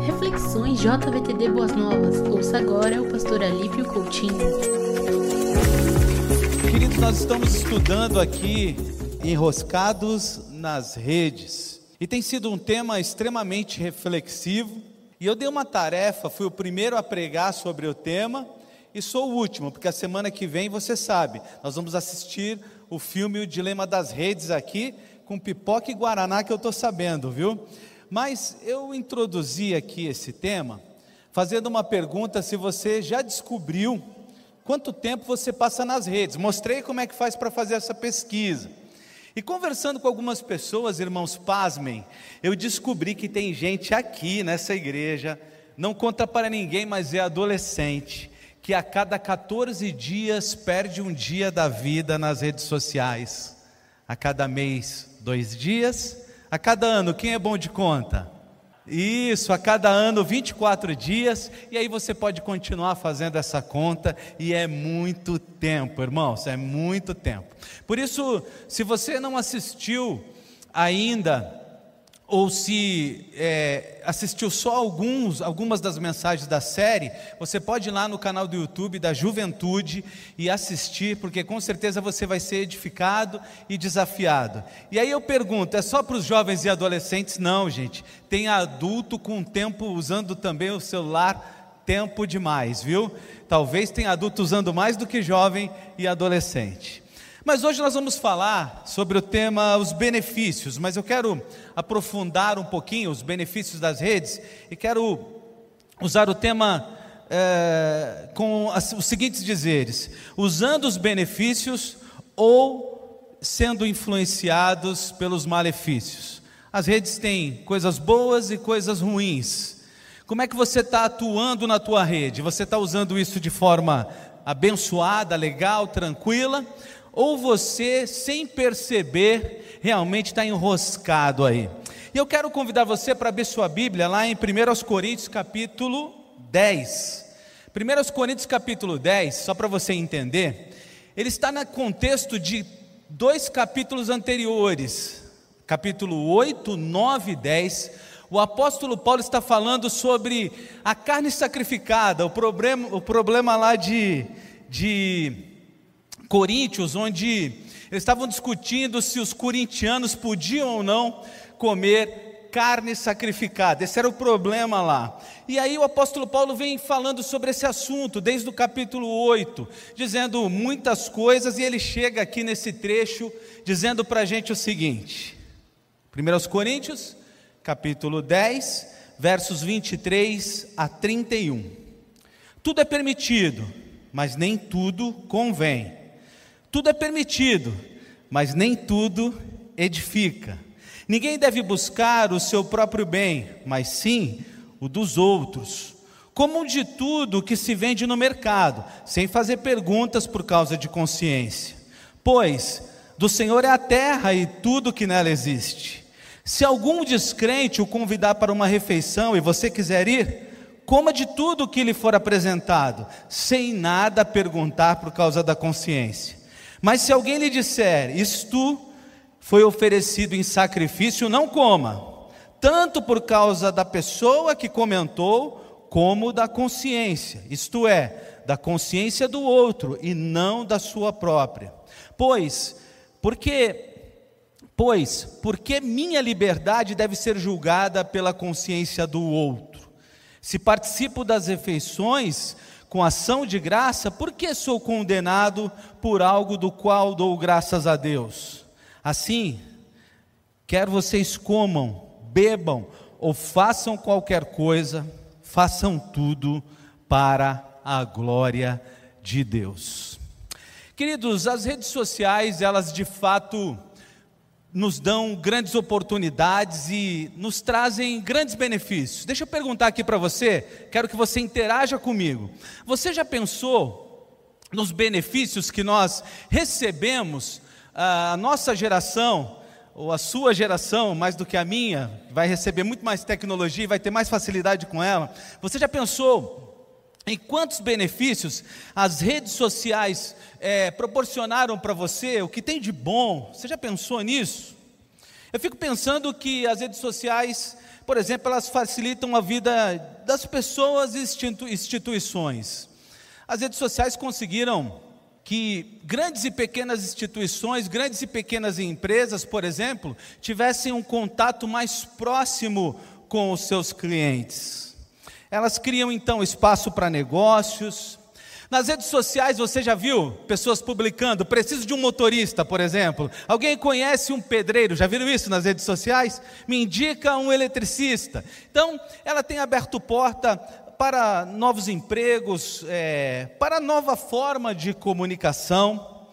Reflexões JVTD Boas Novas. Ouça agora o pastor Alípio Coutinho. Queridos, nós estamos estudando aqui enroscados nas redes. E tem sido um tema extremamente reflexivo. E eu dei uma tarefa, fui o primeiro a pregar sobre o tema e sou o último, porque a semana que vem você sabe, nós vamos assistir o filme O Dilema das Redes aqui com pipoca e guaraná que eu estou sabendo, viu? Mas eu introduzi aqui esse tema fazendo uma pergunta se você já descobriu quanto tempo você passa nas redes. Mostrei como é que faz para fazer essa pesquisa. E conversando com algumas pessoas, irmãos, pasmem, eu descobri que tem gente aqui nessa igreja, não conta para ninguém, mas é adolescente, que a cada 14 dias perde um dia da vida nas redes sociais. A cada mês, dois dias. A cada ano, quem é bom de conta? Isso, a cada ano 24 dias, e aí você pode continuar fazendo essa conta, e é muito tempo, irmãos, é muito tempo. Por isso, se você não assistiu ainda ou se é, assistiu só alguns, algumas das mensagens da série, você pode ir lá no canal do YouTube da Juventude e assistir, porque com certeza você vai ser edificado e desafiado. E aí eu pergunto: é só para os jovens e adolescentes? Não, gente. Tem adulto com tempo usando também o celular, tempo demais, viu? Talvez tenha adulto usando mais do que jovem e adolescente. Mas hoje nós vamos falar sobre o tema os benefícios, mas eu quero aprofundar um pouquinho os benefícios das redes e quero usar o tema é, com os seguintes dizeres: usando os benefícios ou sendo influenciados pelos malefícios. As redes têm coisas boas e coisas ruins. Como é que você está atuando na tua rede? Você está usando isso de forma abençoada, legal, tranquila? Ou você, sem perceber, realmente está enroscado aí. E eu quero convidar você para abrir sua Bíblia lá em 1 Coríntios capítulo 10. 1 Coríntios capítulo 10, só para você entender, ele está no contexto de dois capítulos anteriores, capítulo 8, 9 e 10. O apóstolo Paulo está falando sobre a carne sacrificada, o problema, o problema lá de, de Coríntios, onde eles estavam discutindo se os corintianos podiam ou não comer carne sacrificada. Esse era o problema lá. E aí o apóstolo Paulo vem falando sobre esse assunto desde o capítulo 8, dizendo muitas coisas, e ele chega aqui nesse trecho dizendo para a gente o seguinte: 1 Coríntios, capítulo 10, versos 23 a 31. Tudo é permitido, mas nem tudo convém. Tudo é permitido, mas nem tudo edifica. Ninguém deve buscar o seu próprio bem, mas sim o dos outros. Comum de tudo que se vende no mercado, sem fazer perguntas por causa de consciência. Pois do Senhor é a terra e tudo que nela existe. Se algum descrente o convidar para uma refeição e você quiser ir, coma de tudo que lhe for apresentado, sem nada perguntar por causa da consciência. Mas se alguém lhe disser, isto foi oferecido em sacrifício, não coma, tanto por causa da pessoa que comentou, como da consciência, isto é, da consciência do outro e não da sua própria. Pois, porque Pois, porque minha liberdade deve ser julgada pela consciência do outro? Se participo das refeições, com ação de graça, por que sou condenado por algo do qual dou graças a Deus? Assim, quer vocês comam, bebam ou façam qualquer coisa, façam tudo para a glória de Deus. Queridos, as redes sociais, elas de fato nos dão grandes oportunidades e nos trazem grandes benefícios. Deixa eu perguntar aqui para você, quero que você interaja comigo. Você já pensou nos benefícios que nós recebemos, a nossa geração, ou a sua geração, mais do que a minha, vai receber muito mais tecnologia e vai ter mais facilidade com ela? Você já pensou em quantos benefícios as redes sociais é, proporcionaram para você, o que tem de bom, você já pensou nisso? Eu fico pensando que as redes sociais, por exemplo, elas facilitam a vida das pessoas e instituições. As redes sociais conseguiram que grandes e pequenas instituições, grandes e pequenas empresas, por exemplo, tivessem um contato mais próximo com os seus clientes. Elas criam então espaço para negócios. Nas redes sociais você já viu pessoas publicando, preciso de um motorista, por exemplo. Alguém conhece um pedreiro? Já viram isso nas redes sociais? Me indica um eletricista. Então, ela tem aberto porta para novos empregos, é, para nova forma de comunicação.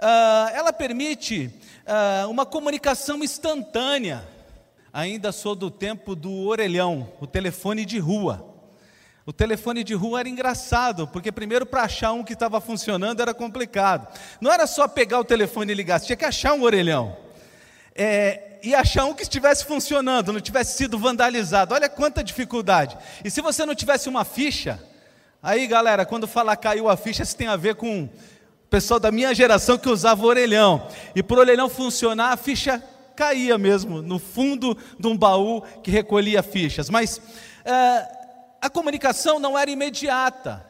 Uh, ela permite uh, uma comunicação instantânea. Ainda sou do tempo do orelhão, o telefone de rua. O telefone de rua era engraçado, porque primeiro para achar um que estava funcionando era complicado. Não era só pegar o telefone e ligar, você tinha que achar um orelhão. É, e achar um que estivesse funcionando, não tivesse sido vandalizado. Olha quanta dificuldade. E se você não tivesse uma ficha, aí galera, quando falar caiu a ficha, isso tem a ver com o pessoal da minha geração que usava orelhão. E para o orelhão funcionar, a ficha caía mesmo no fundo de um baú que recolhia fichas. Mas é, a comunicação não era imediata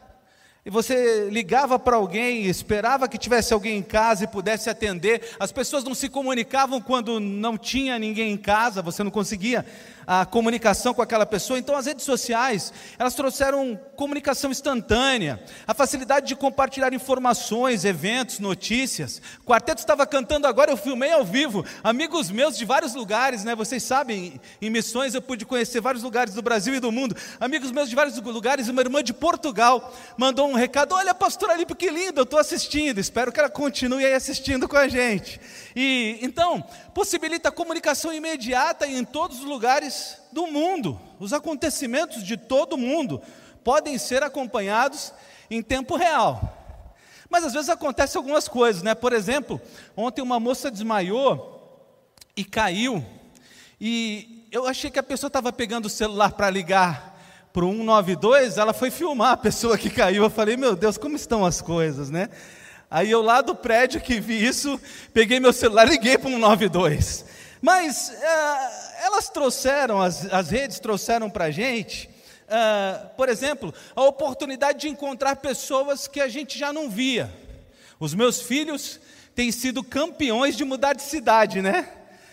e você ligava para alguém, esperava que tivesse alguém em casa e pudesse atender. As pessoas não se comunicavam quando não tinha ninguém em casa, você não conseguia a comunicação com aquela pessoa. Então, as redes sociais, elas trouxeram comunicação instantânea, a facilidade de compartilhar informações, eventos, notícias. O quarteto estava cantando agora, eu filmei ao vivo. Amigos meus de vários lugares, né? Vocês sabem, em missões eu pude conhecer vários lugares do Brasil e do mundo. Amigos meus de vários lugares, uma irmã de Portugal mandou um recado: Olha, pastor Alipe, que lindo, eu estou assistindo. Espero que ela continue aí assistindo com a gente. E então, possibilita a comunicação imediata em todos os lugares do mundo. Os acontecimentos de todo o mundo podem ser acompanhados em tempo real. Mas às vezes acontecem algumas coisas, né? Por exemplo, ontem uma moça desmaiou e caiu. E eu achei que a pessoa estava pegando o celular para ligar para o 192, ela foi filmar a pessoa que caiu. Eu falei, meu Deus, como estão as coisas, né? Aí eu lá do prédio que vi isso, peguei meu celular e liguei para um 92. Mas é, elas trouxeram, as, as redes trouxeram para a gente, é, por exemplo, a oportunidade de encontrar pessoas que a gente já não via. Os meus filhos têm sido campeões de mudar de cidade, né?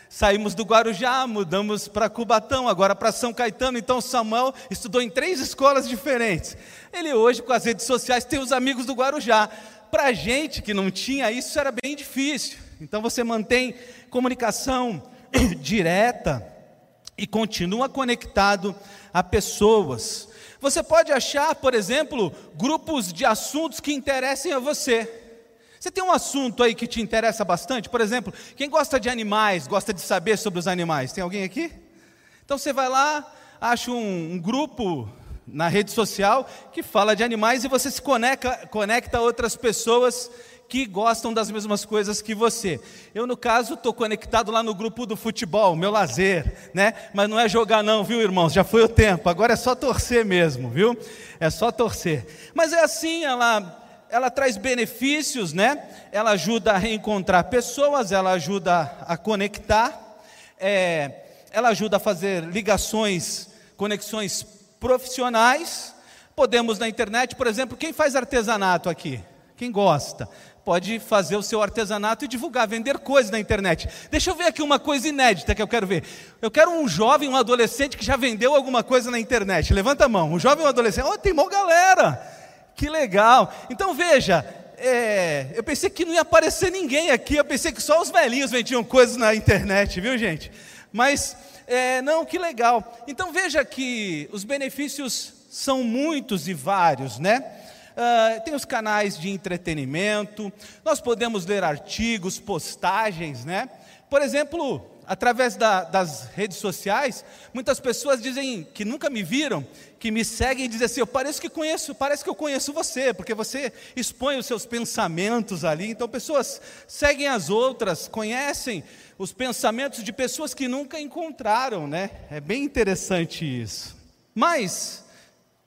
Saímos do Guarujá, mudamos para Cubatão, agora para São Caetano. Então Samuel estudou em três escolas diferentes. Ele hoje, com as redes sociais, tem os amigos do Guarujá. Para a gente que não tinha isso, era bem difícil. Então você mantém comunicação direta e continua conectado a pessoas. Você pode achar, por exemplo, grupos de assuntos que interessem a você. Você tem um assunto aí que te interessa bastante? Por exemplo, quem gosta de animais, gosta de saber sobre os animais? Tem alguém aqui? Então você vai lá, acha um, um grupo na rede social que fala de animais e você se conecta, conecta a outras pessoas que gostam das mesmas coisas que você. Eu, no caso, estou conectado lá no grupo do futebol, meu lazer, né? Mas não é jogar, não, viu, irmãos? Já foi o tempo, agora é só torcer mesmo, viu? É só torcer. Mas é assim, ela. Ela traz benefícios, né? Ela ajuda a reencontrar pessoas, ela ajuda a conectar, é, ela ajuda a fazer ligações, conexões profissionais. Podemos na internet, por exemplo, quem faz artesanato aqui? Quem gosta? Pode fazer o seu artesanato e divulgar, vender coisas na internet. Deixa eu ver aqui uma coisa inédita que eu quero ver. Eu quero um jovem, um adolescente que já vendeu alguma coisa na internet. Levanta a mão. Um jovem, um adolescente. Oh, tem uma galera. Que legal. Então veja, é, eu pensei que não ia aparecer ninguém aqui. Eu pensei que só os velhinhos vendiam coisas na internet, viu, gente? Mas é, não, que legal. Então veja que os benefícios são muitos e vários, né? Uh, tem os canais de entretenimento, nós podemos ler artigos, postagens, né? Por exemplo, através da, das redes sociais, muitas pessoas dizem que nunca me viram, que me seguem e dizem assim: eu pareço que conheço, parece que eu conheço você, porque você expõe os seus pensamentos ali. Então, pessoas seguem as outras, conhecem os pensamentos de pessoas que nunca encontraram, né? É bem interessante isso. Mas,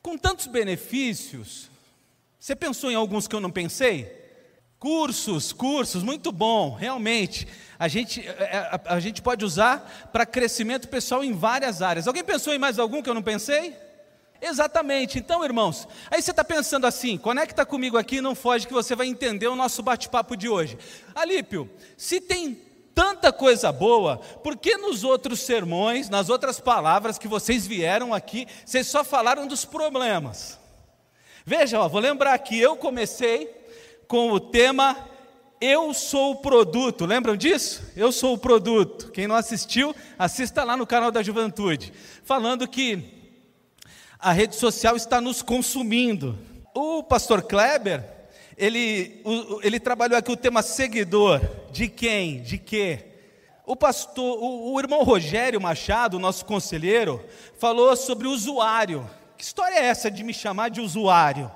com tantos benefícios, você pensou em alguns que eu não pensei? Cursos, cursos, muito bom, realmente. A gente, é, é, a, a gente pode usar para crescimento pessoal em várias áreas. Alguém pensou em mais algum que eu não pensei? Exatamente. Então, irmãos, aí você está pensando assim, conecta comigo aqui, não foge que você vai entender o nosso bate-papo de hoje. Alípio, se tem tanta coisa boa, por que nos outros sermões, nas outras palavras que vocês vieram aqui, vocês só falaram dos problemas? Veja, ó, vou lembrar que eu comecei com o tema Eu sou o produto. Lembram disso? Eu sou o produto. Quem não assistiu, assista lá no canal da Juventude, falando que a rede social está nos consumindo. O pastor Kleber, ele, ele trabalhou aqui o tema seguidor. De quem? De quê? O pastor, o, o irmão Rogério Machado, nosso conselheiro, falou sobre usuário. Que história é essa de me chamar de usuário?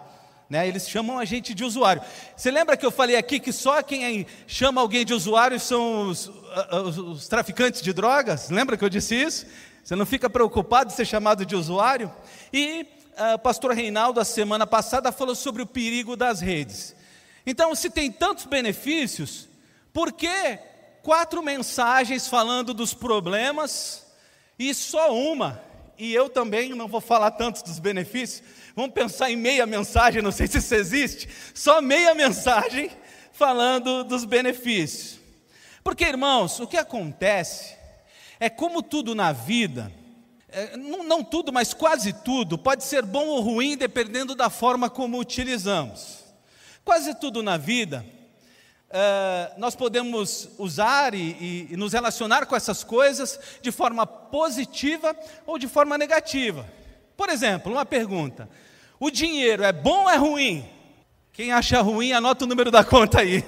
Né? Eles chamam a gente de usuário. Você lembra que eu falei aqui que só quem chama alguém de usuário são os, os, os traficantes de drogas? Lembra que eu disse isso? Você não fica preocupado de ser chamado de usuário? E ah, o pastor Reinaldo, a semana passada, falou sobre o perigo das redes. Então, se tem tantos benefícios, por que quatro mensagens falando dos problemas e só uma? E eu também não vou falar tanto dos benefícios, Vamos pensar em meia mensagem, não sei se isso existe, só meia mensagem falando dos benefícios. Porque, irmãos, o que acontece é como tudo na vida, é, não, não tudo, mas quase tudo, pode ser bom ou ruim dependendo da forma como utilizamos. Quase tudo na vida, Uh, nós podemos usar e, e, e, nos relacionar com essas coisas de forma positiva ou de forma negativa. Por exemplo, uma pergunta: o dinheiro é bom ou é ruim? Quem acha ruim, anota o número da conta aí.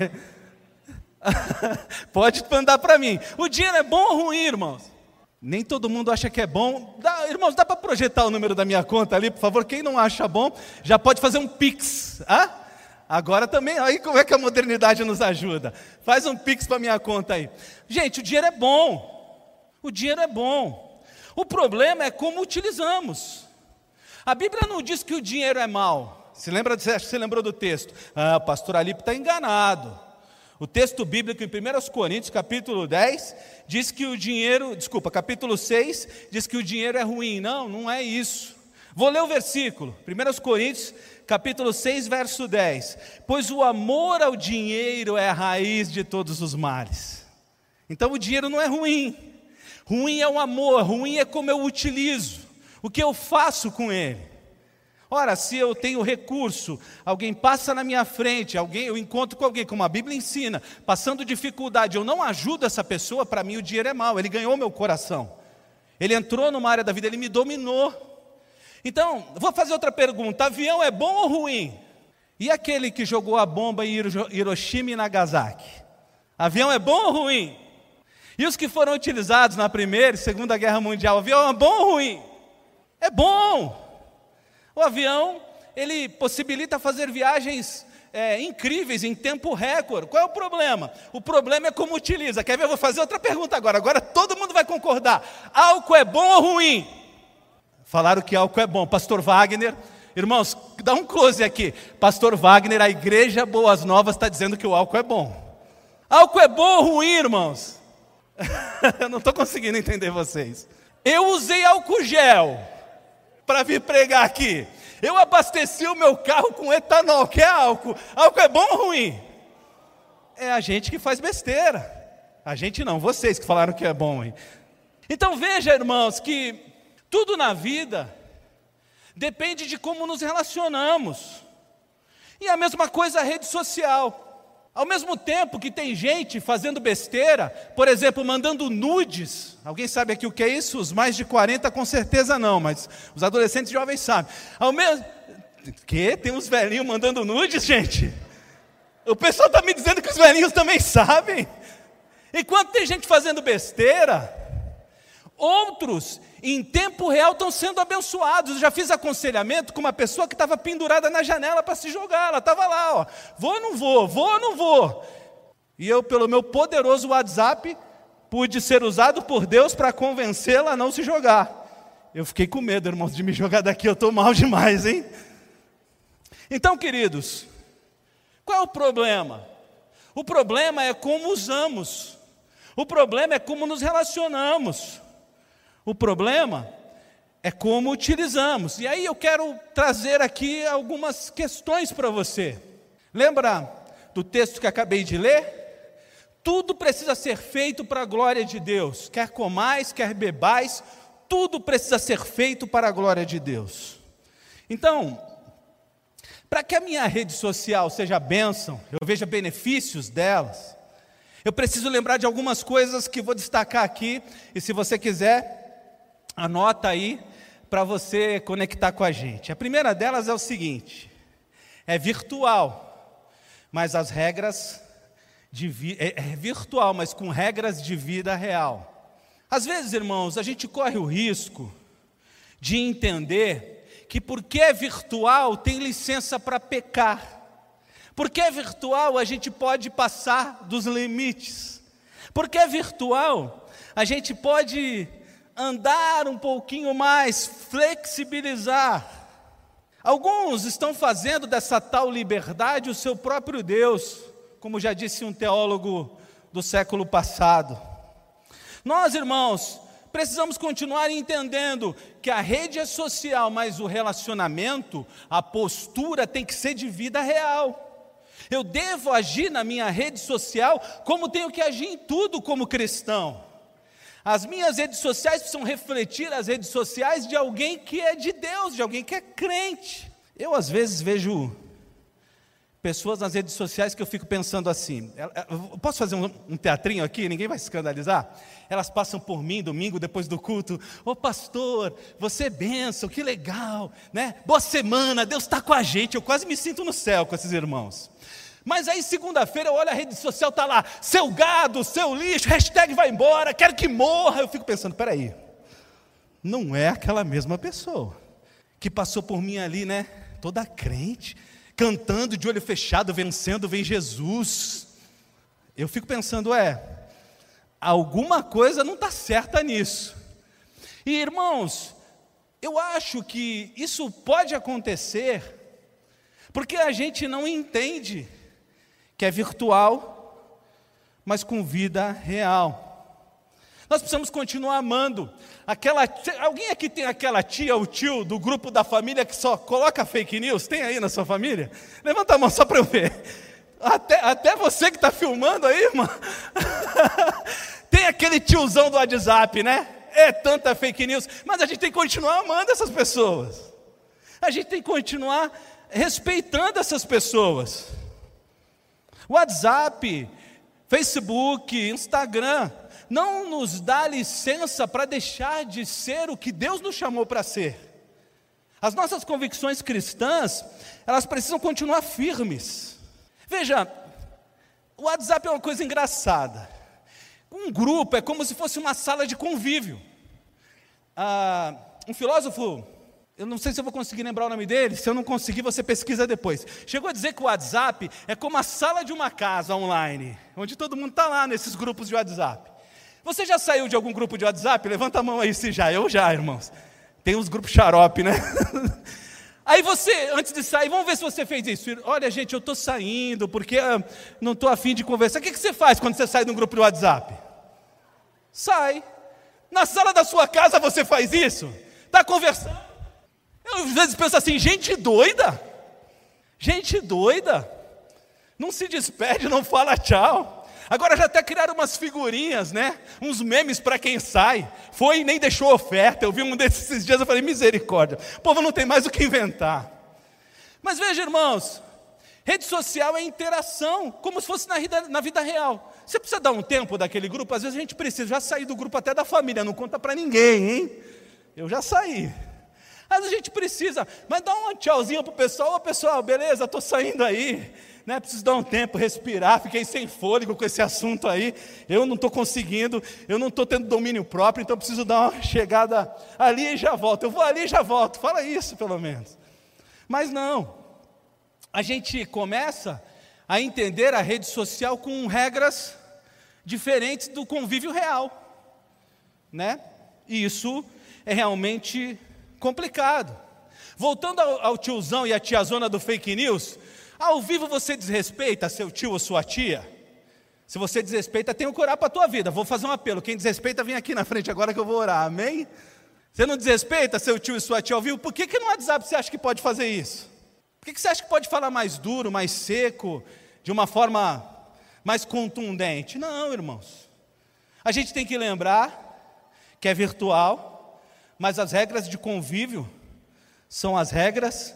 Pode mandar para mim. O dinheiro é bom ou ruim, irmãos? Nem todo mundo acha que é bom. Dá, irmãos, dá para projetar o número da minha conta ali, por favor? Quem não acha bom, já pode fazer um Pix. Ah? Agora também, aí como é que a modernidade nos ajuda? Faz um Pix para minha conta aí. Gente, o dinheiro é bom. O dinheiro é bom. O problema é como utilizamos. A Bíblia não diz que o dinheiro é mal. Se lembra, você lembrou do texto. Ah, o pastor Alipe está enganado. O texto bíblico em 1 Coríntios, capítulo 10, diz que o dinheiro, desculpa, capítulo 6, diz que o dinheiro é ruim. Não, não é isso. Vou ler o versículo, 1 Coríntios, capítulo 6, verso 10. Pois o amor ao dinheiro é a raiz de todos os males. Então o dinheiro não é ruim. Ruim é o amor, ruim é como eu utilizo. O que eu faço com ele? Ora, se eu tenho recurso, alguém passa na minha frente, alguém, eu encontro com alguém, como a Bíblia ensina, passando dificuldade, eu não ajudo essa pessoa, para mim o dinheiro é mau, ele ganhou meu coração. Ele entrou numa área da vida, ele me dominou. Então, vou fazer outra pergunta: avião é bom ou ruim? E aquele que jogou a bomba em Hiroshima e Nagasaki? Avião é bom ou ruim? E os que foram utilizados na Primeira e Segunda Guerra Mundial, avião é bom ou ruim? É bom. O avião, ele possibilita fazer viagens é, incríveis em tempo recorde. Qual é o problema? O problema é como utiliza. Quer ver? Eu vou fazer outra pergunta agora. Agora todo mundo vai concordar. Álcool é bom ou ruim? Falaram que álcool é bom. Pastor Wagner, irmãos, dá um close aqui. Pastor Wagner, a igreja Boas Novas está dizendo que o álcool é bom. Álcool é bom ou ruim, irmãos? Eu não estou conseguindo entender vocês. Eu usei álcool gel para vir pregar aqui. Eu abasteci o meu carro com etanol, que é álcool. Álcool é bom ou ruim? É a gente que faz besteira. A gente não, vocês que falaram que é bom. Hein? Então veja, irmãos, que tudo na vida depende de como nos relacionamos. E a mesma coisa a rede social. Ao mesmo tempo que tem gente fazendo besteira, por exemplo, mandando nudes. Alguém sabe aqui o que é isso? Os mais de 40 com certeza não, mas os adolescentes jovens sabem. Ao mesmo que tem uns velhinhos mandando nudes, gente. O pessoal está me dizendo que os velhinhos também sabem. Enquanto tem gente fazendo besteira, outros em tempo real estão sendo abençoados. Eu já fiz aconselhamento com uma pessoa que estava pendurada na janela para se jogar. Ela estava lá, ó. Vou ou não vou? Vou ou não vou? E eu, pelo meu poderoso WhatsApp, pude ser usado por Deus para convencê-la a não se jogar. Eu fiquei com medo, irmãos, de me jogar daqui. Eu estou mal demais, hein? Então, queridos, qual é o problema? O problema é como usamos. O problema é como nos relacionamos. O problema é como utilizamos. E aí eu quero trazer aqui algumas questões para você. Lembra do texto que acabei de ler? Tudo precisa ser feito para a glória de Deus. Quer comais, quer bebais, tudo precisa ser feito para a glória de Deus. Então, para que a minha rede social seja bênção, eu veja benefícios delas, eu preciso lembrar de algumas coisas que vou destacar aqui, e se você quiser, anota aí para você conectar com a gente. A primeira delas é o seguinte: é virtual, mas as regras de é, é virtual, mas com regras de vida real. Às vezes, irmãos, a gente corre o risco de entender que porque é virtual tem licença para pecar. Porque é virtual a gente pode passar dos limites. Porque é virtual a gente pode andar um pouquinho mais, flexibilizar. Alguns estão fazendo dessa tal liberdade o seu próprio Deus, como já disse um teólogo do século passado. Nós, irmãos, precisamos continuar entendendo que a rede é social, mas o relacionamento, a postura tem que ser de vida real. Eu devo agir na minha rede social como tenho que agir em tudo como cristão. As minhas redes sociais precisam refletir as redes sociais de alguém que é de Deus, de alguém que é crente. Eu às vezes vejo pessoas nas redes sociais que eu fico pensando assim. Posso fazer um, teatrinho aqui? Ninguém vai escandalizar? Elas passam por mim domingo depois do culto. Ô oh, pastor, você é benção, que legal, né? Boa semana, Deus está com a gente. Eu quase me sinto no céu com esses irmãos. Mas aí segunda-feira eu olho a rede social, está lá, seu gado, seu lixo, hashtag vai embora, quero que morra. Eu fico pensando, peraí, não é aquela mesma pessoa que passou por mim ali, né? Toda crente cantando de olho fechado, vencendo, vem Jesus. Eu fico pensando, é, alguma coisa não está certa nisso. E irmãos, eu acho que isso pode acontecer, porque a gente não entende que é virtual, mas com vida real. Nós precisamos continuar amando. Aquela, alguém aqui tem aquela tia ou tio do grupo da família que só coloca fake news? Tem aí na sua família? Levanta a mão só para eu ver. Até, até você que está filmando aí, irmão. tem aquele tiozão do WhatsApp, né? É tanta fake news. Mas a gente tem que continuar amando essas pessoas. A gente tem que continuar respeitando essas pessoas. WhatsApp, Facebook, Instagram não nos dá licença para deixar de ser o que Deus nos chamou para ser. As nossas convicções cristãs, elas precisam continuar firmes. Veja, o WhatsApp é uma coisa engraçada. Um grupo é como se fosse uma sala de convívio. Ah, um filósofo, eu não sei se eu vou conseguir lembrar o nome dele, se eu não conseguir, você pesquisa depois. Chegou a dizer que o WhatsApp é como a sala de uma casa online, onde todo mundo está lá nesses grupos de WhatsApp. Você já saiu de algum grupo de WhatsApp? Levanta a mão aí se já. Eu já, irmãos. Tem uns grupos xarope, né? Aí você, antes de sair, vamos ver se você fez isso. Olha, gente, eu estou saindo porque ah, não estou afim de conversar. O que, que você faz quando você sai de um grupo de WhatsApp? Sai. Na sala da sua casa você faz isso? Está conversando? Eu às vezes penso assim, gente doida. Gente doida. Não se despede, não fala tchau. Agora já até criaram umas figurinhas, né? Uns memes para quem sai. Foi e nem deixou oferta. Eu vi um desses dias, eu falei, misericórdia. O povo não tem mais o que inventar. Mas veja, irmãos, rede social é interação, como se fosse na vida, na vida real. Você precisa dar um tempo daquele grupo, às vezes a gente precisa já sair do grupo até da família, não conta para ninguém, hein? Eu já saí. Vezes a gente precisa, mas dá um tchauzinho para o pessoal, ô pessoal, beleza, estou saindo aí né, preciso dar um tempo, respirar, fiquei sem fôlego com esse assunto aí, eu não estou conseguindo, eu não estou tendo domínio próprio, então preciso dar uma chegada ali e já volto, eu vou ali e já volto, fala isso pelo menos. Mas não, a gente começa a entender a rede social com regras diferentes do convívio real, né? E isso é realmente complicado. Voltando ao, ao tiozão e à tiazona do fake news, ao vivo você desrespeita seu tio ou sua tia? Se você desrespeita, tem que orar para a tua vida. Vou fazer um apelo. Quem desrespeita, vem aqui na frente agora que eu vou orar. Amém? Você não desrespeita seu tio e sua tia ouviu? Por que, que no WhatsApp você acha que pode fazer isso? Por que, que você acha que pode falar mais duro, mais seco, de uma forma mais contundente? Não, irmãos. A gente tem que lembrar que é virtual, mas as regras de convívio são as regras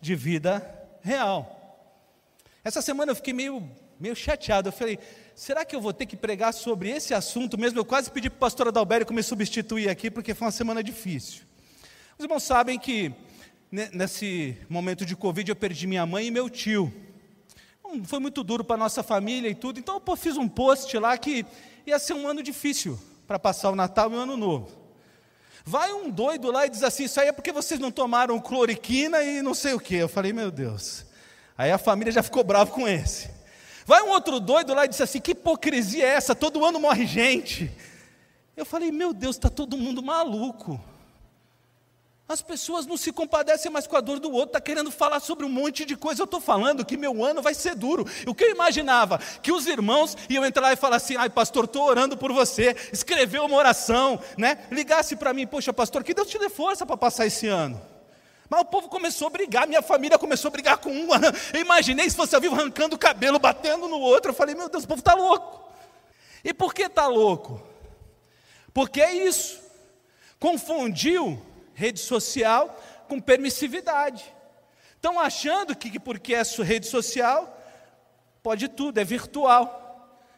de vida real. Essa semana eu fiquei meio, meio chateado. Eu falei, será que eu vou ter que pregar sobre esse assunto mesmo? Eu quase pedi para o pastor Adalberto me substituir aqui, porque foi uma semana difícil. Os irmãos sabem que nesse momento de Covid eu perdi minha mãe e meu tio. Foi muito duro para a nossa família e tudo, então eu fiz um post lá que ia ser um ano difícil para passar o Natal e o Ano Novo. Vai um doido lá e diz assim: Isso aí é porque vocês não tomaram cloriquina e não sei o que. Eu falei: Meu Deus. Aí a família já ficou brava com esse. Vai um outro doido lá e disse assim: que hipocrisia é essa? Todo ano morre gente. Eu falei: meu Deus, está todo mundo maluco. As pessoas não se compadecem mais com a dor do outro, está querendo falar sobre um monte de coisa. Eu estou falando que meu ano vai ser duro. O que eu imaginava? Que os irmãos iam entrar lá e falar assim: ai, pastor, estou orando por você. Escreveu uma oração, né? Ligasse para mim: poxa, pastor, que Deus te dê força para passar esse ano. Mas o povo começou a brigar, minha família começou a brigar com um. Eu imaginei se fosse ao vivo arrancando o cabelo, batendo no outro. Eu falei, meu Deus, o povo está louco. E por que está louco? Porque é isso. Confundiu rede social com permissividade. Estão achando que porque é sua rede social, pode tudo, é virtual.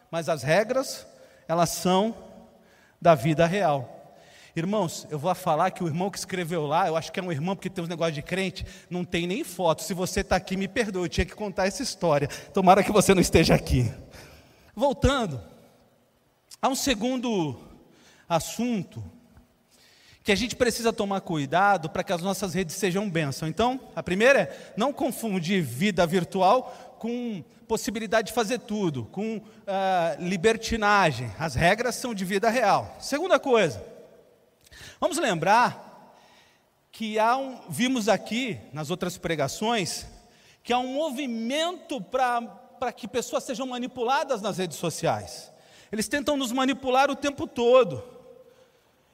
Mas as regras, elas são da vida real. Irmãos, eu vou falar que o irmão que escreveu lá, eu acho que é um irmão porque tem uns negócios de crente, não tem nem foto. Se você está aqui, me perdoe, eu tinha que contar essa história. Tomara que você não esteja aqui. Voltando, há um segundo assunto que a gente precisa tomar cuidado para que as nossas redes sejam bênção. Então, a primeira é não confundir vida virtual com possibilidade de fazer tudo, com uh, libertinagem. As regras são de vida real. Segunda coisa, Vamos lembrar que há um, vimos aqui nas outras pregações, que há um movimento para que pessoas sejam manipuladas nas redes sociais. Eles tentam nos manipular o tempo todo.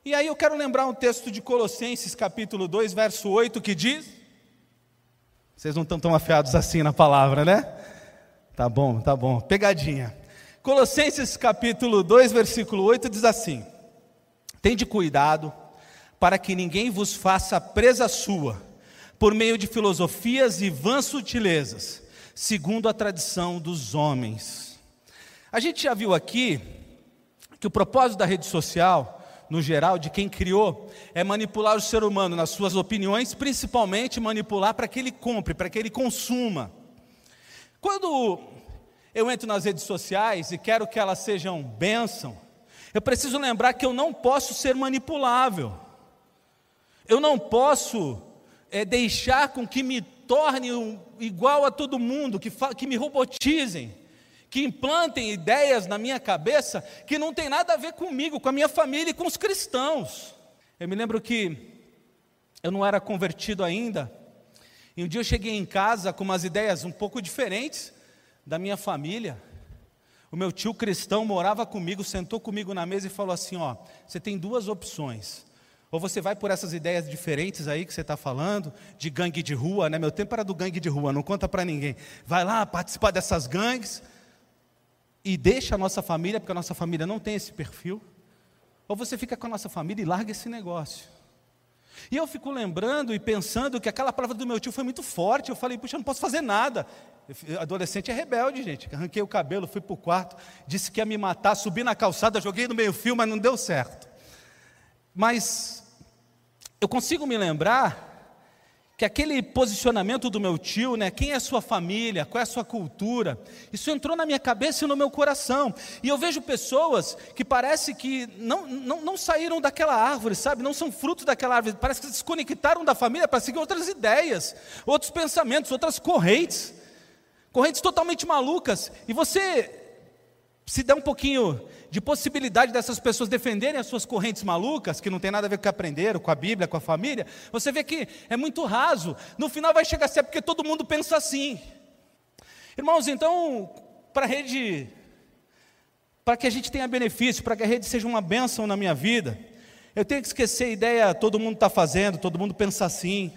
E aí eu quero lembrar um texto de Colossenses, capítulo 2, verso 8, que diz. Vocês não estão tão afiados assim na palavra, né? Tá bom, tá bom. Pegadinha. Colossenses capítulo 2, versículo 8 diz assim: Tende cuidado para que ninguém vos faça presa sua, por meio de filosofias e vãs sutilezas, segundo a tradição dos homens. A gente já viu aqui que o propósito da rede social, no geral, de quem criou, é manipular o ser humano nas suas opiniões, principalmente manipular para que ele compre, para que ele consuma. Quando eu entro nas redes sociais e quero que elas sejam bênção, eu preciso lembrar que eu não posso ser manipulável. Eu não posso é, deixar com que me torne um, igual a todo mundo, que, que me robotizem, que implantem ideias na minha cabeça que não tem nada a ver comigo, com a minha família e com os cristãos. Eu me lembro que eu não era convertido ainda, e um dia eu cheguei em casa com umas ideias um pouco diferentes da minha família. O meu tio cristão morava comigo, sentou comigo na mesa e falou assim: Ó, você tem duas opções. Ou você vai por essas ideias diferentes aí que você está falando, de gangue de rua, né? Meu tempo era do gangue de rua, não conta para ninguém. Vai lá participar dessas gangues e deixa a nossa família, porque a nossa família não tem esse perfil. Ou você fica com a nossa família e larga esse negócio. E eu fico lembrando e pensando que aquela palavra do meu tio foi muito forte. Eu falei, puxa, eu não posso fazer nada. Adolescente é rebelde, gente. Arranquei o cabelo, fui para o quarto, disse que ia me matar, subi na calçada, joguei no meio-fio, mas não deu certo. Mas eu consigo me lembrar que aquele posicionamento do meu tio, né, quem é a sua família, qual é a sua cultura, isso entrou na minha cabeça e no meu coração. E eu vejo pessoas que parece que não, não, não saíram daquela árvore, sabe? Não são frutos daquela árvore, parece que se desconectaram da família para seguir outras ideias, outros pensamentos, outras correntes, correntes totalmente malucas. E você se der um pouquinho de possibilidade dessas pessoas defenderem as suas correntes malucas, que não tem nada a ver com o que aprenderam, com a Bíblia, com a família, você vê que é muito raso. No final vai chegar a ser porque todo mundo pensa assim. Irmãos, então, para a rede para que a gente tenha benefício, para que a rede seja uma bênção na minha vida, eu tenho que esquecer a ideia, todo mundo está fazendo, todo mundo pensa assim.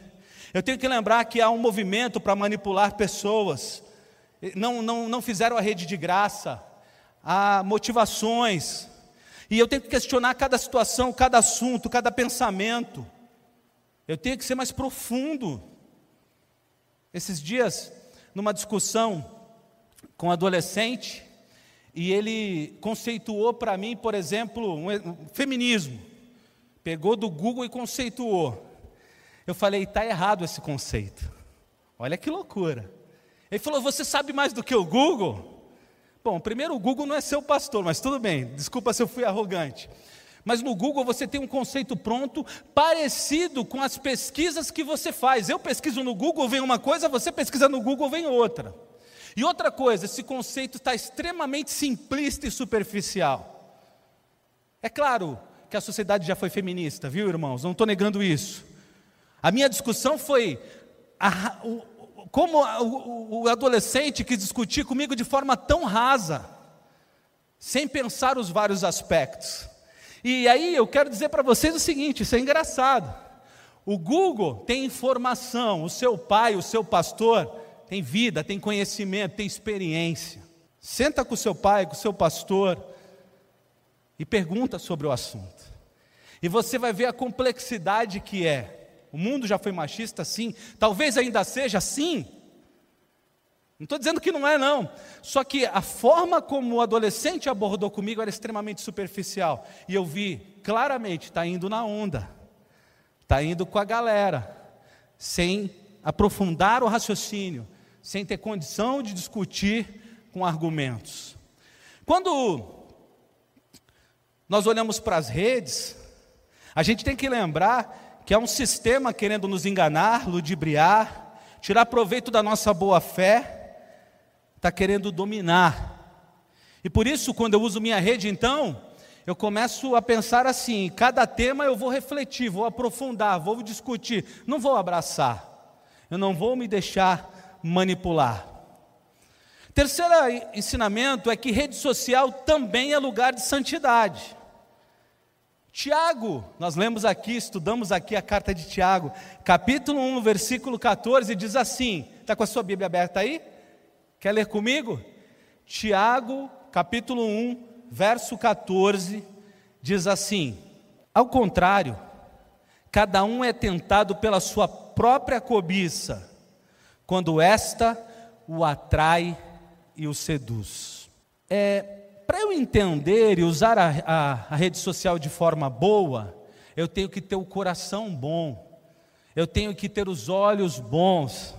Eu tenho que lembrar que há um movimento para manipular pessoas. Não, não, não fizeram a rede de graça. Há motivações. E eu tenho que questionar cada situação, cada assunto, cada pensamento. Eu tenho que ser mais profundo. Esses dias, numa discussão com um adolescente, e ele conceituou para mim, por exemplo, um, um feminismo. Pegou do Google e conceituou. Eu falei, está errado esse conceito. Olha que loucura. Ele falou, você sabe mais do que o Google? Bom, primeiro o Google não é seu pastor, mas tudo bem, desculpa se eu fui arrogante. Mas no Google você tem um conceito pronto parecido com as pesquisas que você faz. Eu pesquiso no Google, vem uma coisa, você pesquisa no Google, vem outra. E outra coisa, esse conceito está extremamente simplista e superficial. É claro que a sociedade já foi feminista, viu, irmãos? Não estou negando isso. A minha discussão foi a, como o, adolescente quis discutir comigo de forma tão rasa, sem pensar os vários aspectos. E aí eu quero dizer para vocês o seguinte: isso é engraçado. O Google tem informação, o seu pai, o seu pastor, tem vida, tem conhecimento, tem experiência. Senta com o seu pai, com o seu pastor e pergunta sobre o assunto. E você vai ver a complexidade que é. O mundo já foi machista, sim. Talvez ainda seja, sim. Não estou dizendo que não é, não. Só que a forma como o adolescente abordou comigo era extremamente superficial. E eu vi claramente, está indo na onda. Está indo com a galera. Sem aprofundar o raciocínio sem ter condição de discutir com argumentos. Quando nós olhamos para as redes, a gente tem que lembrar que é um sistema querendo nos enganar, ludibriar, tirar proveito da nossa boa fé, está querendo dominar. E por isso, quando eu uso minha rede, então, eu começo a pensar assim: cada tema eu vou refletir, vou aprofundar, vou discutir, não vou abraçar, eu não vou me deixar manipular. Terceiro ensinamento é que rede social também é lugar de santidade. Tiago, nós lemos aqui, estudamos aqui a carta de Tiago, capítulo 1, versículo 14, diz assim: está com a sua Bíblia aberta aí? Quer ler comigo? Tiago, capítulo 1, verso 14, diz assim: Ao contrário, cada um é tentado pela sua própria cobiça quando esta o atrai e o seduz. É, Para eu entender e usar a, a, a rede social de forma boa, eu tenho que ter o coração bom, eu tenho que ter os olhos bons.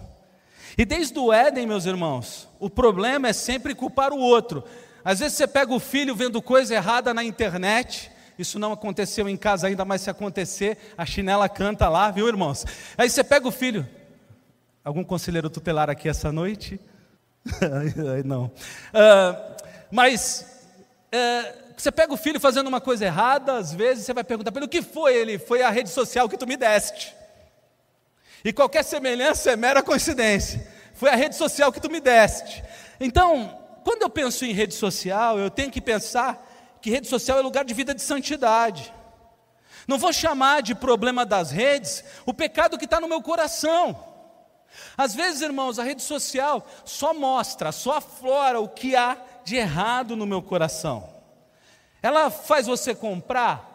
E desde o Éden, meus irmãos, o problema é sempre culpar o outro. Às vezes você pega o filho vendo coisa errada na internet, isso não aconteceu em casa ainda, mas se acontecer, a chinela canta lá, viu, irmãos? Aí você pega o filho, Algum conselheiro tutelar aqui essa noite? Não. Uh, mas uh, você pega o filho fazendo uma coisa errada, às vezes você vai perguntar para ele: o que foi ele? Foi a rede social que tu me deste. E qualquer semelhança é mera coincidência. Foi a rede social que tu me deste. Então, quando eu penso em rede social, eu tenho que pensar que rede social é lugar de vida de santidade. Não vou chamar de problema das redes o pecado que está no meu coração. Às vezes, irmãos, a rede social só mostra, só aflora o que há de errado no meu coração. Ela faz você comprar.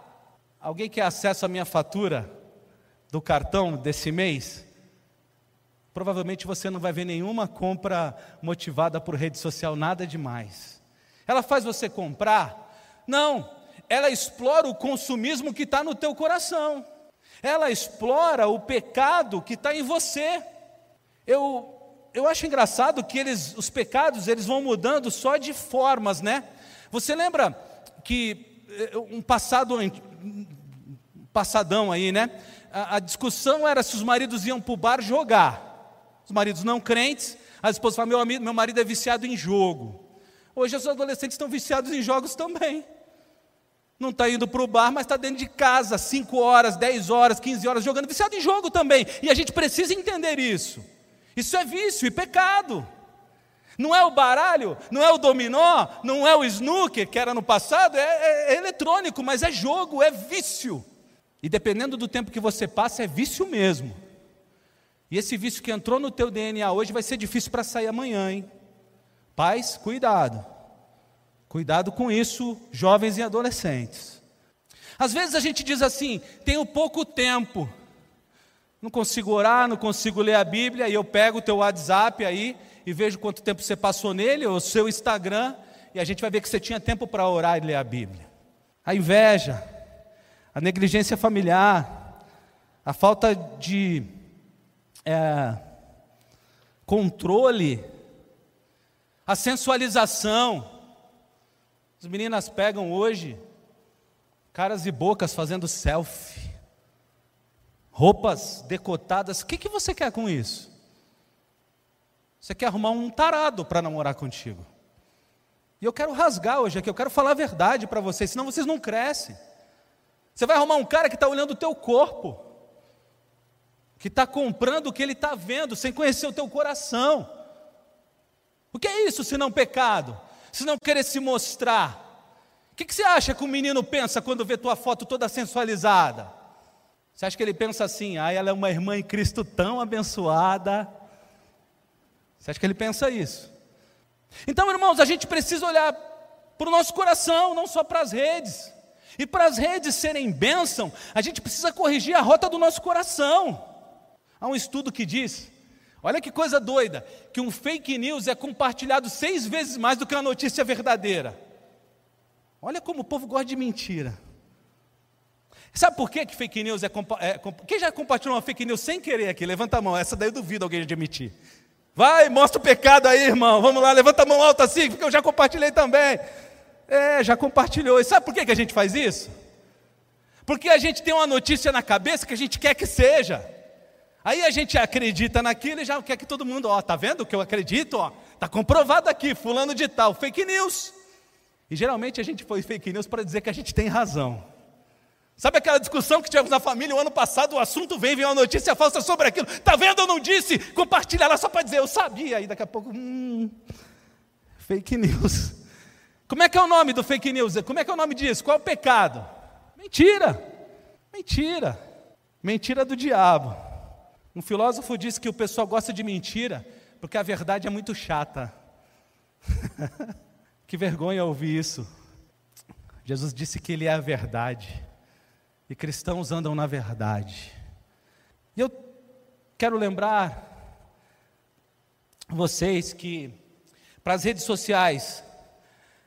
Alguém quer acesso à minha fatura do cartão desse mês? Provavelmente você não vai ver nenhuma compra motivada por rede social, nada demais. Ela faz você comprar? Não, ela explora o consumismo que está no teu coração. Ela explora o pecado que está em você. Eu, eu acho engraçado que eles, os pecados eles vão mudando só de formas, né? Você lembra que eh, um passado, um passadão aí, né? A, a discussão era se os maridos iam para o bar jogar. Os maridos não crentes, a esposa fala: meu, amigo, meu marido é viciado em jogo. Hoje os adolescentes estão viciados em jogos também. Não está indo para o bar, mas está dentro de casa, 5 horas, 10 horas, 15 horas, jogando, viciado em jogo também. E a gente precisa entender isso. Isso é vício e pecado. Não é o baralho, não é o dominó, não é o snooker, que era no passado, é, é, é eletrônico, mas é jogo, é vício. E dependendo do tempo que você passa, é vício mesmo. E esse vício que entrou no teu DNA hoje vai ser difícil para sair amanhã, hein? Pais, cuidado. Cuidado com isso, jovens e adolescentes. Às vezes a gente diz assim: tenho pouco tempo, não consigo orar, não consigo ler a Bíblia, e eu pego o teu WhatsApp aí e vejo quanto tempo você passou nele, ou o seu Instagram, e a gente vai ver que você tinha tempo para orar e ler a Bíblia. A inveja, a negligência familiar, a falta de é, controle, a sensualização. As meninas pegam hoje caras e bocas fazendo selfie, roupas decotadas. O que, que você quer com isso? Você quer arrumar um tarado para namorar contigo. E eu quero rasgar hoje aqui, eu quero falar a verdade para vocês, senão vocês não crescem. Você vai arrumar um cara que está olhando o teu corpo, que está comprando o que ele está vendo, sem conhecer o teu coração. O que é isso se não pecado? Se não querer se mostrar? O que, que você acha que o menino pensa quando vê tua foto toda sensualizada? Você acha que ele pensa assim, ah, ela é uma irmã em Cristo tão abençoada? Você acha que ele pensa isso? Então, irmãos, a gente precisa olhar para o nosso coração, não só para as redes. E para as redes serem bênção, a gente precisa corrigir a rota do nosso coração. Há um estudo que diz: olha que coisa doida, que um fake news é compartilhado seis vezes mais do que uma notícia verdadeira. Olha como o povo gosta de mentira. Sabe por que, que fake news é, é. Quem já compartilhou uma fake news sem querer aqui? Levanta a mão, essa daí eu duvido alguém de admitir. Vai, mostra o pecado aí, irmão. Vamos lá, levanta a mão alta assim, porque eu já compartilhei também. É, já compartilhou. E sabe por que, que a gente faz isso? Porque a gente tem uma notícia na cabeça que a gente quer que seja. Aí a gente acredita naquilo e já quer que todo mundo, ó, tá vendo o que eu acredito, ó, tá comprovado aqui, fulano de tal, fake news. E geralmente a gente foi fake news para dizer que a gente tem razão. Sabe aquela discussão que tivemos na família o ano passado, o assunto vem, vem uma notícia falsa sobre aquilo. Tá vendo? Eu não disse. Compartilha lá só para dizer, eu sabia. Aí daqui a pouco, hum, fake news. Como é que é o nome do fake news? Como é que é o nome disso? Qual é o pecado? Mentira. Mentira. Mentira do diabo. Um filósofo disse que o pessoal gosta de mentira porque a verdade é muito chata. que vergonha ouvir isso. Jesus disse que ele é a verdade e cristãos andam na verdade. E eu quero lembrar vocês que para as redes sociais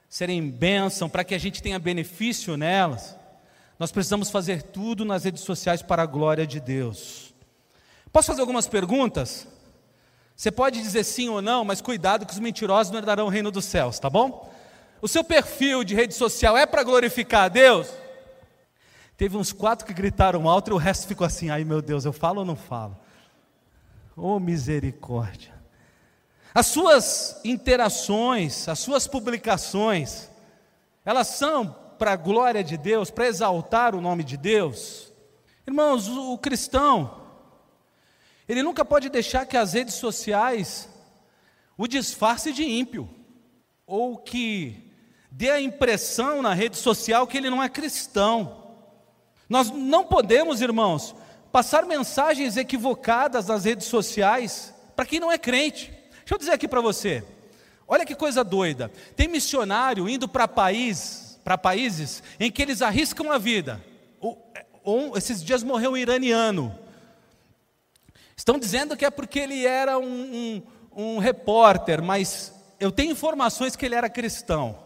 serem bênção, para que a gente tenha benefício nelas, nós precisamos fazer tudo nas redes sociais para a glória de Deus. Posso fazer algumas perguntas? Você pode dizer sim ou não, mas cuidado que os mentirosos não herdarão o reino dos céus, tá bom? O seu perfil de rede social é para glorificar a Deus? Teve uns quatro que gritaram alto e o resto ficou assim: ai meu Deus, eu falo ou não falo? Oh misericórdia. As suas interações, as suas publicações, elas são para a glória de Deus, para exaltar o nome de Deus? Irmãos, o cristão, ele nunca pode deixar que as redes sociais o disfarce de ímpio, ou que dê a impressão na rede social que ele não é cristão. Nós não podemos, irmãos, passar mensagens equivocadas nas redes sociais para quem não é crente. Deixa eu dizer aqui para você. Olha que coisa doida. Tem missionário indo para país, para países em que eles arriscam a vida. Um, esses dias morreu um iraniano. Estão dizendo que é porque ele era um, um, um repórter, mas eu tenho informações que ele era cristão.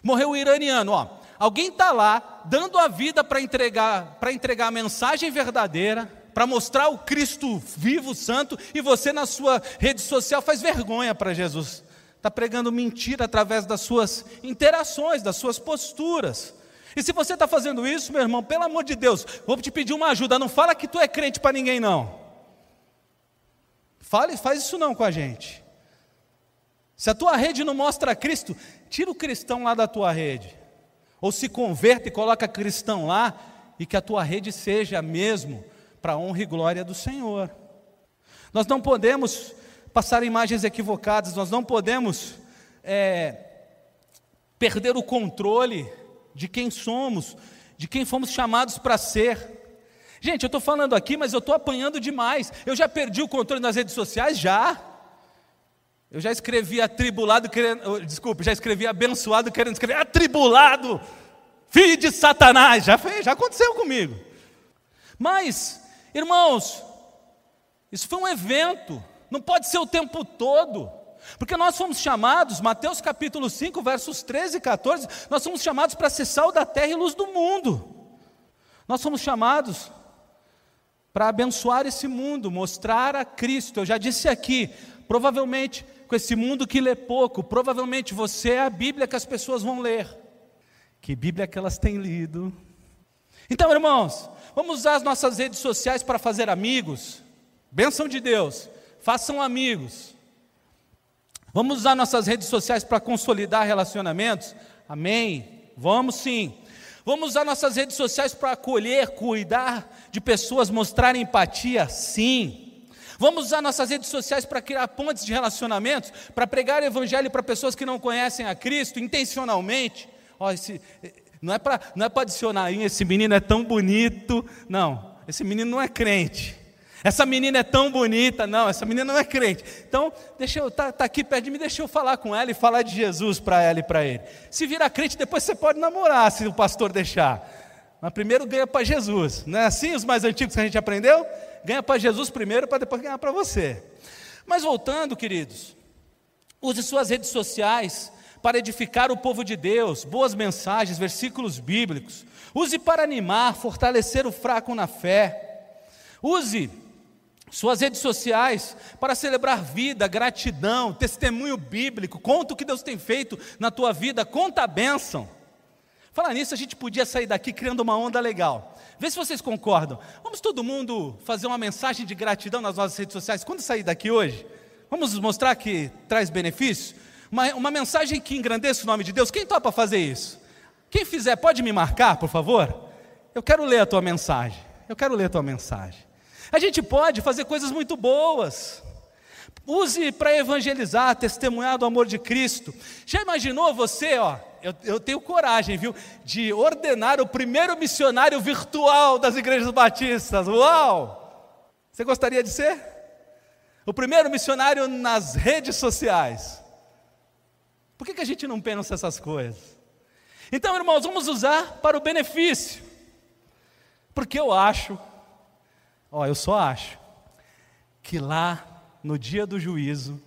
Morreu um iraniano, ó. Alguém está lá dando a vida para entregar, para entregar a mensagem verdadeira, para mostrar o Cristo vivo, santo, e você na sua rede social faz vergonha para Jesus. Está pregando mentira através das suas interações, das suas posturas. E se você está fazendo isso, meu irmão, pelo amor de Deus, vou te pedir uma ajuda. Não fala que tu é crente para ninguém, não. Fale, faz isso não com a gente. Se a tua rede não mostra Cristo, tira o cristão lá da tua rede. Ou se converta e coloca cristão lá, e que a tua rede seja mesmo para a honra e glória do Senhor. Nós não podemos passar imagens equivocadas, nós não podemos é, perder o controle de quem somos, de quem fomos chamados para ser. Gente, eu estou falando aqui, mas eu estou apanhando demais. Eu já perdi o controle nas redes sociais? Já. Eu já escrevi atribulado, querendo, desculpe, já escrevi abençoado, querendo escrever atribulado, filho de Satanás. Já, foi, já aconteceu comigo. Mas, irmãos, isso foi um evento, não pode ser o tempo todo. Porque nós fomos chamados, Mateus capítulo 5, versos 13 e 14, nós somos chamados para ser sal da terra e luz do mundo. Nós somos chamados para abençoar esse mundo, mostrar a Cristo. Eu já disse aqui, provavelmente com esse mundo que lê pouco, provavelmente você é a Bíblia que as pessoas vão ler. Que Bíblia que elas têm lido? Então, irmãos, vamos usar as nossas redes sociais para fazer amigos. Bênção de Deus, façam amigos. Vamos usar nossas redes sociais para consolidar relacionamentos? Amém. Vamos sim. Vamos usar nossas redes sociais para acolher, cuidar de pessoas, mostrar empatia? Sim. Vamos usar nossas redes sociais para criar pontes de relacionamentos, para pregar o evangelho para pessoas que não conhecem a Cristo intencionalmente? Ó, esse, não é para não é para adicionar, esse menino é tão bonito. Não, esse menino não é crente. Essa menina é tão bonita, não, essa menina não é crente. Então, deixa eu, tá, tá aqui perto de mim, deixa eu falar com ela e falar de Jesus para ela e para ele. Se virar crente, depois você pode namorar, se o pastor deixar. Mas primeiro ganha para Jesus. Não é assim os mais antigos que a gente aprendeu? Ganha para Jesus primeiro, para depois ganhar para você. Mas voltando, queridos, use suas redes sociais para edificar o povo de Deus, boas mensagens, versículos bíblicos. Use para animar, fortalecer o fraco na fé. Use suas redes sociais para celebrar vida, gratidão, testemunho bíblico, conta o que Deus tem feito na tua vida, conta a bênção. Falar nisso, a gente podia sair daqui criando uma onda legal. Vê se vocês concordam. Vamos todo mundo fazer uma mensagem de gratidão nas nossas redes sociais quando sair daqui hoje? Vamos mostrar que traz benefício? Uma, uma mensagem que engrandeça o nome de Deus. Quem topa fazer isso? Quem fizer, pode me marcar, por favor? Eu quero ler a tua mensagem. Eu quero ler a tua mensagem. A gente pode fazer coisas muito boas. Use para evangelizar, testemunhar do amor de Cristo. Já imaginou você, ó? Eu, eu, tenho coragem, viu, de ordenar o primeiro missionário virtual das igrejas batistas. Uau! Você gostaria de ser? O primeiro missionário nas redes sociais. Por que, que a gente não pensa essas coisas? Então, irmãos, vamos usar para o benefício. Porque eu acho Ó, eu só acho que lá no dia do juízo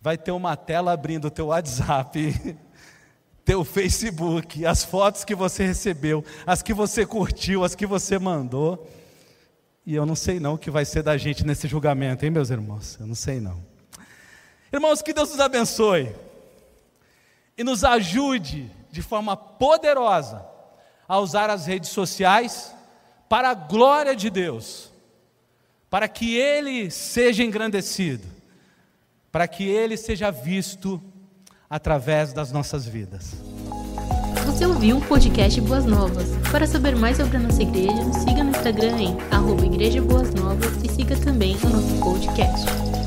vai ter uma tela abrindo o teu WhatsApp, teu Facebook, as fotos que você recebeu, as que você curtiu, as que você mandou. E eu não sei não o que vai ser da gente nesse julgamento, hein, meus irmãos? Eu não sei não. Irmãos, que Deus nos abençoe e nos ajude de forma poderosa a usar as redes sociais para a glória de Deus para que Ele seja engrandecido, para que Ele seja visto através das nossas vidas. Você ouviu o podcast Boas Novas. Para saber mais sobre a nossa igreja, siga no Instagram em arroba Igreja Boas Novas e siga também o nosso podcast.